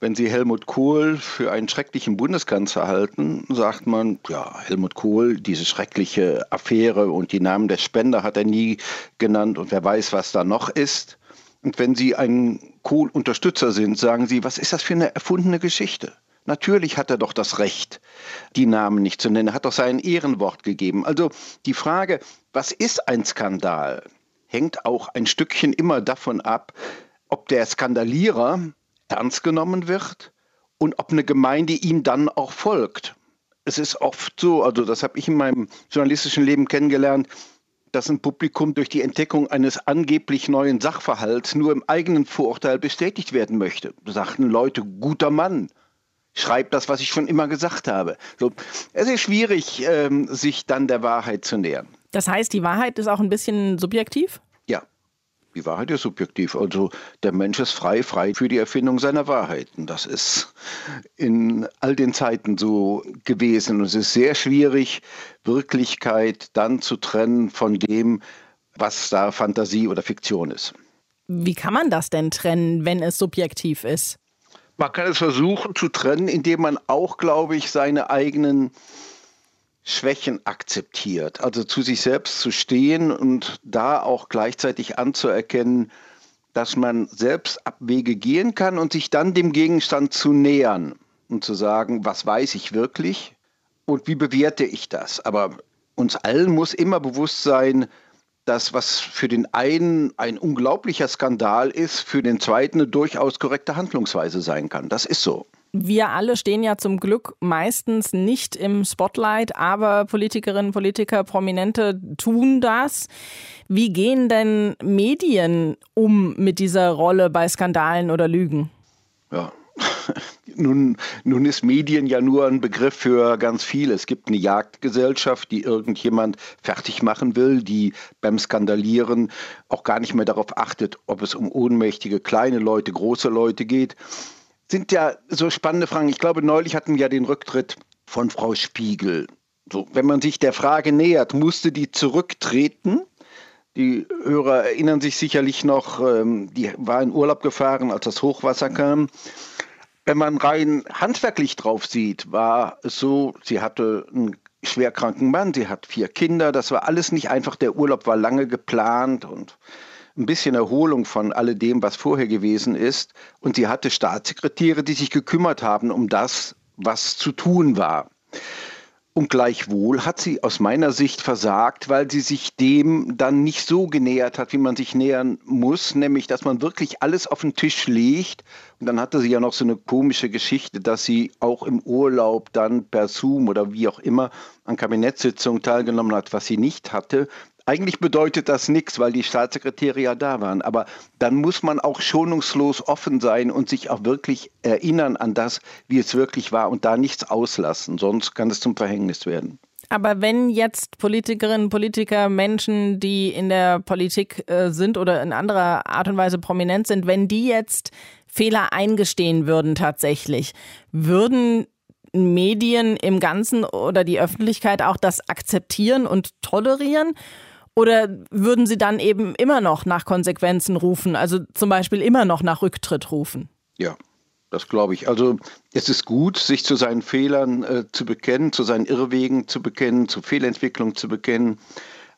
[SPEAKER 14] Wenn Sie Helmut Kohl für einen schrecklichen Bundeskanzler halten, sagt man, ja, Helmut Kohl, diese schreckliche Affäre und die Namen der Spender hat er nie genannt und wer weiß, was da noch ist. Und wenn Sie ein Kohl-Unterstützer sind, sagen Sie, was ist das für eine erfundene Geschichte?
[SPEAKER 12] Natürlich hat er doch das Recht, die Namen nicht zu nennen. Er hat doch sein Ehrenwort gegeben. Also die Frage, was ist ein Skandal, hängt auch ein Stückchen immer davon ab, ob der Skandalierer ernst genommen wird und ob eine Gemeinde ihm dann auch folgt. Es ist oft so, also das habe ich in meinem journalistischen Leben kennengelernt, dass ein Publikum durch die Entdeckung eines angeblich neuen Sachverhalts nur im eigenen Vorurteil bestätigt werden möchte. Sagten Leute, guter Mann, schreibt das, was ich schon immer gesagt habe. So, es ist schwierig, ähm, sich dann der Wahrheit zu nähern.
[SPEAKER 2] Das heißt, die Wahrheit ist auch ein bisschen subjektiv?
[SPEAKER 12] Die Wahrheit ist subjektiv. Also der Mensch ist frei, frei für die Erfindung seiner Wahrheiten. Das ist in all den Zeiten so gewesen. Und es ist sehr schwierig, Wirklichkeit dann zu trennen von dem, was da Fantasie oder Fiktion ist.
[SPEAKER 2] Wie kann man das denn trennen, wenn es subjektiv ist?
[SPEAKER 12] Man kann es versuchen zu trennen, indem man auch, glaube ich, seine eigenen Schwächen akzeptiert. Also zu sich selbst zu stehen und da auch gleichzeitig anzuerkennen, dass man selbst Abwege gehen kann und sich dann dem Gegenstand zu nähern und zu sagen, was weiß ich wirklich und wie bewerte ich das. Aber uns allen muss immer bewusst sein, dass was für den einen ein unglaublicher Skandal ist, für den zweiten eine durchaus korrekte Handlungsweise sein kann. Das ist so.
[SPEAKER 2] Wir alle stehen ja zum Glück meistens nicht im Spotlight, aber Politikerinnen, Politiker, Prominente tun das. Wie gehen denn Medien um mit dieser Rolle bei Skandalen oder Lügen?
[SPEAKER 12] Ja, nun, nun ist Medien ja nur ein Begriff für ganz viel. Es gibt eine Jagdgesellschaft, die irgendjemand fertig machen will, die beim Skandalieren auch gar nicht mehr darauf achtet, ob es um ohnmächtige kleine Leute, große Leute geht. Sind ja so spannende Fragen. Ich glaube, neulich hatten wir ja den Rücktritt von Frau Spiegel. So, wenn man sich der Frage nähert, musste die zurücktreten? Die Hörer erinnern sich sicherlich noch, ähm, die war in Urlaub gefahren, als das Hochwasser kam. Wenn man rein handwerklich drauf sieht, war es so, sie hatte einen schwerkranken Mann, sie hat vier Kinder, das war alles nicht einfach, der Urlaub war lange geplant und ein bisschen Erholung von alledem, was vorher gewesen ist. Und sie hatte Staatssekretäre, die sich gekümmert haben um das, was zu tun war. Und gleichwohl hat sie aus meiner Sicht versagt, weil sie sich dem dann nicht so genähert hat, wie man sich nähern muss, nämlich dass man wirklich alles auf den Tisch legt. Und dann hatte sie ja noch so eine komische Geschichte, dass sie auch im Urlaub dann per Zoom oder wie auch immer an Kabinettssitzungen teilgenommen hat, was sie nicht hatte. Eigentlich bedeutet das nichts, weil die Staatssekretäre ja da waren. Aber dann muss man auch schonungslos offen sein und sich auch wirklich erinnern an das, wie es wirklich war und da nichts auslassen. Sonst kann es zum Verhängnis werden.
[SPEAKER 2] Aber wenn jetzt Politikerinnen, Politiker, Menschen, die in der Politik äh, sind oder in anderer Art und Weise prominent sind, wenn die jetzt Fehler eingestehen würden tatsächlich, würden Medien im Ganzen oder die Öffentlichkeit auch das akzeptieren und tolerieren? Oder würden Sie dann eben immer noch nach Konsequenzen rufen, also zum Beispiel immer noch nach Rücktritt rufen?
[SPEAKER 12] Ja, das glaube ich. Also es ist gut, sich zu seinen Fehlern äh, zu bekennen, zu seinen Irrwegen zu bekennen, zu Fehlentwicklung zu bekennen.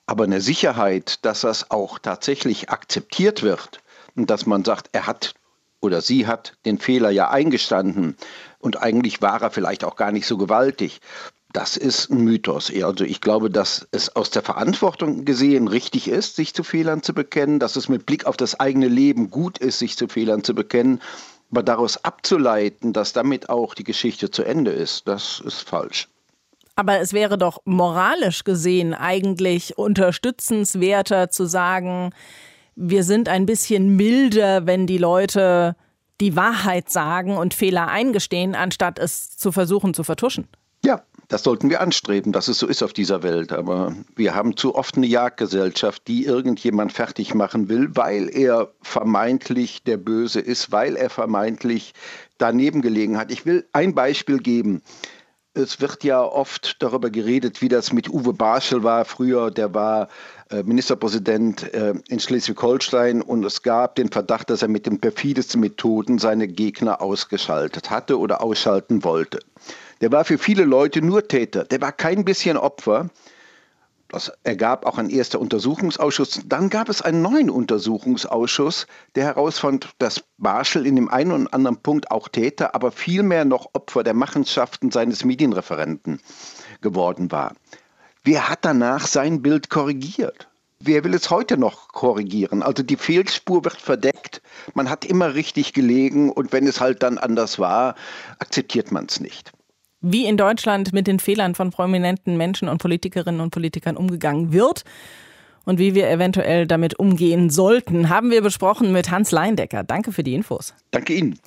[SPEAKER 12] Aber eine Sicherheit, dass das auch tatsächlich akzeptiert wird und dass man sagt, er hat oder sie hat den Fehler ja eingestanden und eigentlich war er vielleicht auch gar nicht so gewaltig. Das ist ein Mythos. Also ich glaube, dass es aus der Verantwortung gesehen richtig ist, sich zu Fehlern zu bekennen, dass es mit Blick auf das eigene Leben gut ist, sich zu Fehlern zu bekennen. Aber daraus abzuleiten, dass damit auch die Geschichte zu Ende ist, das ist falsch.
[SPEAKER 2] Aber es wäre doch moralisch gesehen eigentlich unterstützenswerter zu sagen, wir sind ein bisschen milder, wenn die Leute die Wahrheit sagen und Fehler eingestehen, anstatt es zu versuchen zu vertuschen.
[SPEAKER 12] Ja, das sollten wir anstreben, dass es so ist auf dieser Welt. Aber wir haben zu oft eine Jagdgesellschaft, die irgendjemand fertig machen will, weil er vermeintlich der Böse ist, weil er vermeintlich daneben gelegen hat. Ich will ein Beispiel geben. Es wird ja oft darüber geredet, wie das mit Uwe Barschel war früher. Der war äh, Ministerpräsident äh, in Schleswig-Holstein und es gab den Verdacht, dass er mit den perfidesten Methoden seine Gegner ausgeschaltet hatte oder ausschalten wollte. Der war für viele Leute nur Täter, der war kein bisschen Opfer.
[SPEAKER 14] Das ergab auch ein erster Untersuchungsausschuss. Dann gab es einen neuen Untersuchungsausschuss, der herausfand, dass Barschel in dem einen und anderen Punkt auch Täter, aber vielmehr noch Opfer der Machenschaften seines Medienreferenten geworden war. Wer hat danach sein Bild korrigiert? Wer will es heute noch korrigieren? Also die Fehlspur wird verdeckt, man hat immer richtig gelegen und wenn es halt dann anders war, akzeptiert man es nicht
[SPEAKER 2] wie in Deutschland mit den Fehlern von prominenten Menschen und Politikerinnen und Politikern umgegangen wird und wie wir eventuell damit umgehen sollten, haben wir besprochen mit Hans Leindecker. Danke für die Infos.
[SPEAKER 14] Danke Ihnen.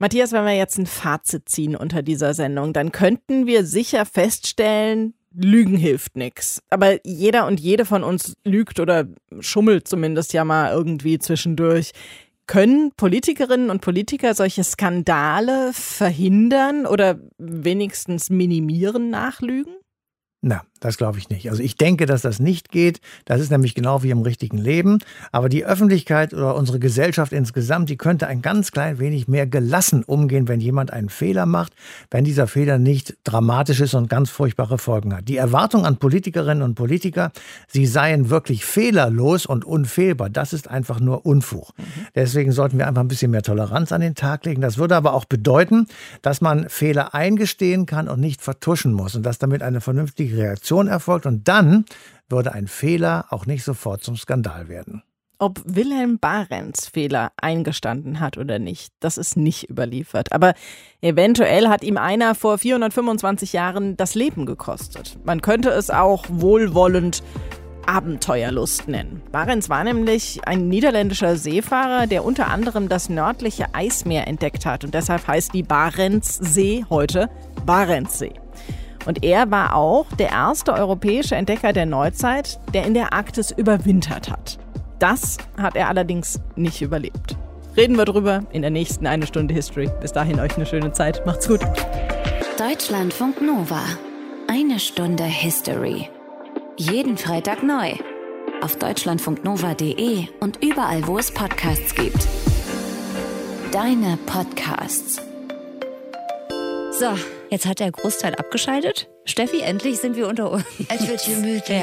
[SPEAKER 2] Matthias, wenn wir jetzt ein Fazit ziehen unter dieser Sendung, dann könnten wir sicher feststellen, Lügen hilft nichts. Aber jeder und jede von uns lügt oder schummelt zumindest ja mal irgendwie zwischendurch. Können Politikerinnen und Politiker solche Skandale verhindern oder wenigstens minimieren nach Lügen?
[SPEAKER 4] Na, das glaube ich nicht. Also ich denke, dass das nicht geht. Das ist nämlich genau wie im richtigen Leben. Aber die Öffentlichkeit oder unsere Gesellschaft insgesamt, die könnte ein ganz klein wenig mehr gelassen umgehen, wenn jemand einen Fehler macht, wenn dieser Fehler nicht dramatisch ist und ganz furchtbare Folgen hat. Die Erwartung an Politikerinnen und Politiker, sie seien wirklich fehlerlos und unfehlbar, das ist einfach nur Unfug. Mhm. Deswegen sollten wir einfach ein bisschen mehr Toleranz an den Tag legen. Das würde aber auch bedeuten, dass man Fehler eingestehen kann und nicht vertuschen muss und dass damit eine vernünftige Reaktion Reaktion erfolgt und dann würde ein Fehler auch nicht sofort zum Skandal werden.
[SPEAKER 2] Ob Wilhelm Barents Fehler eingestanden hat oder nicht, das ist nicht überliefert. Aber eventuell hat ihm einer vor 425 Jahren das Leben gekostet. Man könnte es auch wohlwollend Abenteuerlust nennen. Barents war nämlich ein niederländischer Seefahrer, der unter anderem das nördliche Eismeer entdeckt hat. Und deshalb heißt die Barentssee heute Barentssee. Und er war auch der erste europäische Entdecker der Neuzeit, der in der Arktis überwintert hat. Das hat er allerdings nicht überlebt. Reden wir drüber in der nächsten eine Stunde History. Bis dahin euch eine schöne Zeit. Macht's gut.
[SPEAKER 1] Deutschlandfunk Nova. Eine Stunde History. Jeden Freitag neu. Auf deutschlandfunknova.de und überall, wo es Podcasts gibt. Deine Podcasts.
[SPEAKER 15] So. Jetzt hat der Großteil abgeschaltet. Steffi, endlich sind wir unter uns.
[SPEAKER 16] Es wird gemütlich.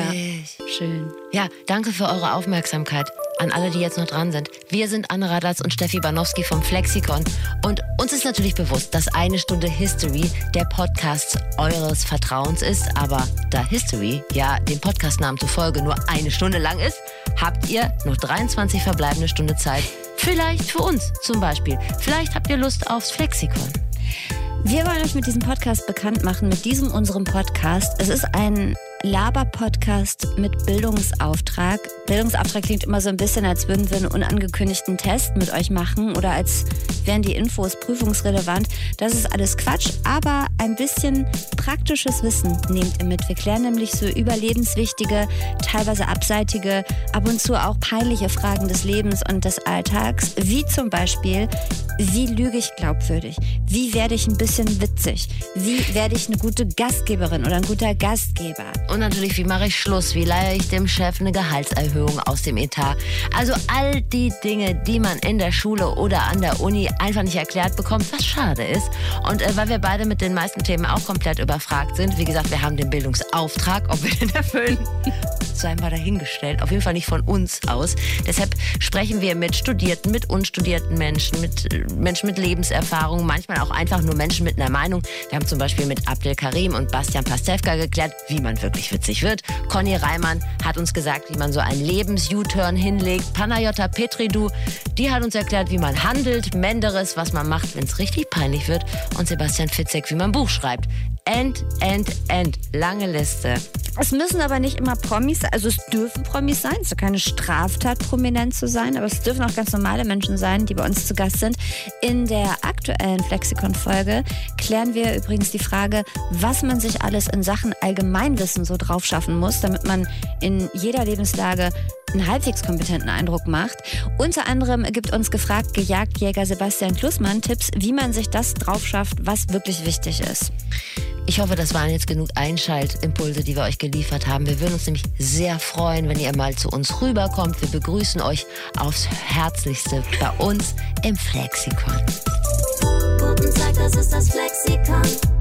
[SPEAKER 15] Ja. Schön.
[SPEAKER 16] Ja, danke für eure Aufmerksamkeit an alle, die jetzt noch dran sind. Wir sind Anne Radlatz und Steffi Banowski vom Flexikon. Und uns ist natürlich bewusst, dass eine Stunde History der Podcast eures Vertrauens ist. Aber da History ja dem Podcastnamen zufolge nur eine Stunde lang ist, habt ihr noch 23 verbleibende Stunde Zeit. Vielleicht für uns zum Beispiel. Vielleicht habt ihr Lust aufs Flexikon.
[SPEAKER 15] Wir wollen euch mit diesem Podcast bekannt machen, mit diesem unserem Podcast. Es ist ein Laber-Podcast mit Bildungsauftrag. Bildungsauftrag klingt immer so ein bisschen, als würden wir einen unangekündigten Test mit euch machen oder als wären die Infos prüfungsrelevant. Das ist alles Quatsch, aber ein bisschen praktisches Wissen nehmt ihr mit. Wir klären nämlich so überlebenswichtige, teilweise abseitige, ab und zu auch peinliche Fragen des Lebens und des Alltags, wie zum Beispiel, wie lüge ich glaubwürdig? Wie werde ich ein bisschen witzig? Wie werde ich eine gute Gastgeberin oder ein guter Gastgeber?
[SPEAKER 16] Und natürlich, wie mache ich Schluss? Wie leihe ich dem Chef eine Gehaltserhöhung aus dem Etat? Also all die Dinge, die man in der Schule oder an der Uni einfach nicht erklärt bekommt, was schade ist. Und äh, weil wir beide mit den meisten Themen auch komplett überfragt sind, wie gesagt, wir haben den Bildungsauftrag, ob wir den erfüllen, sei mal dahingestellt. Auf jeden Fall nicht von uns aus. Deshalb sprechen wir mit Studierten, mit unstudierten Menschen, mit äh, Menschen mit Lebenserfahrung, manchmal auch einfach nur Menschen mit einer Meinung. Wir haben zum Beispiel mit Abdel Karim und Bastian Pastewka geklärt, wie man wirklich richtig witzig wird. Conny Reimann hat uns gesagt, wie man so einen Lebens-U-Turn hinlegt. Panayota Petridou, die hat uns erklärt, wie man handelt. Menderes, was man macht, wenn es richtig peinlich wird. Und Sebastian Fitzek, wie man Buch schreibt. End, end, end. Lange Liste.
[SPEAKER 15] Es müssen aber nicht immer Promis sein. Also es dürfen Promis sein. Es ist keine Straftat, prominent zu sein. Aber es dürfen auch ganz normale Menschen sein, die bei uns zu Gast sind. In der aktuellen Flexikon-Folge klären wir übrigens die Frage, was man sich alles in Sachen Allgemeinwissen so drauf schaffen muss, damit man in jeder Lebenslage einen halbwegs kompetenten Eindruck macht. Unter anderem gibt uns gefragt Gejagdjäger Sebastian Klussmann Tipps, wie man sich das drauf schafft, was wirklich wichtig ist.
[SPEAKER 16] Ich hoffe, das waren jetzt genug Einschaltimpulse, die wir euch geliefert haben. Wir würden uns nämlich sehr freuen, wenn ihr mal zu uns rüberkommt. Wir begrüßen euch aufs Herzlichste bei uns im Flexikon. Guten Tag, das ist das Flexikon.